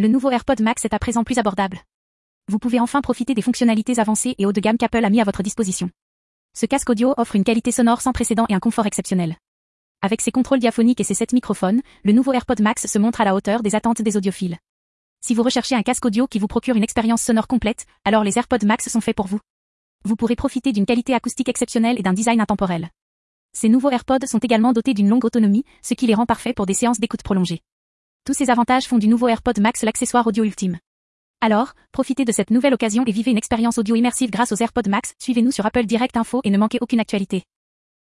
Le nouveau AirPod Max est à présent plus abordable. Vous pouvez enfin profiter des fonctionnalités avancées et haut de gamme qu'Apple a mis à votre disposition. Ce casque audio offre une qualité sonore sans précédent et un confort exceptionnel. Avec ses contrôles diaphoniques et ses 7 microphones, le nouveau AirPod Max se montre à la hauteur des attentes des audiophiles. Si vous recherchez un casque audio qui vous procure une expérience sonore complète, alors les AirPod Max sont faits pour vous. Vous pourrez profiter d'une qualité acoustique exceptionnelle et d'un design intemporel. Ces nouveaux AirPods sont également dotés d'une longue autonomie, ce qui les rend parfaits pour des séances d'écoute prolongées. Tous ces avantages font du nouveau AirPod Max l'accessoire audio ultime. Alors, profitez de cette nouvelle occasion et vivez une expérience audio immersive grâce aux AirPods Max. Suivez-nous sur Apple Direct Info et ne manquez aucune actualité.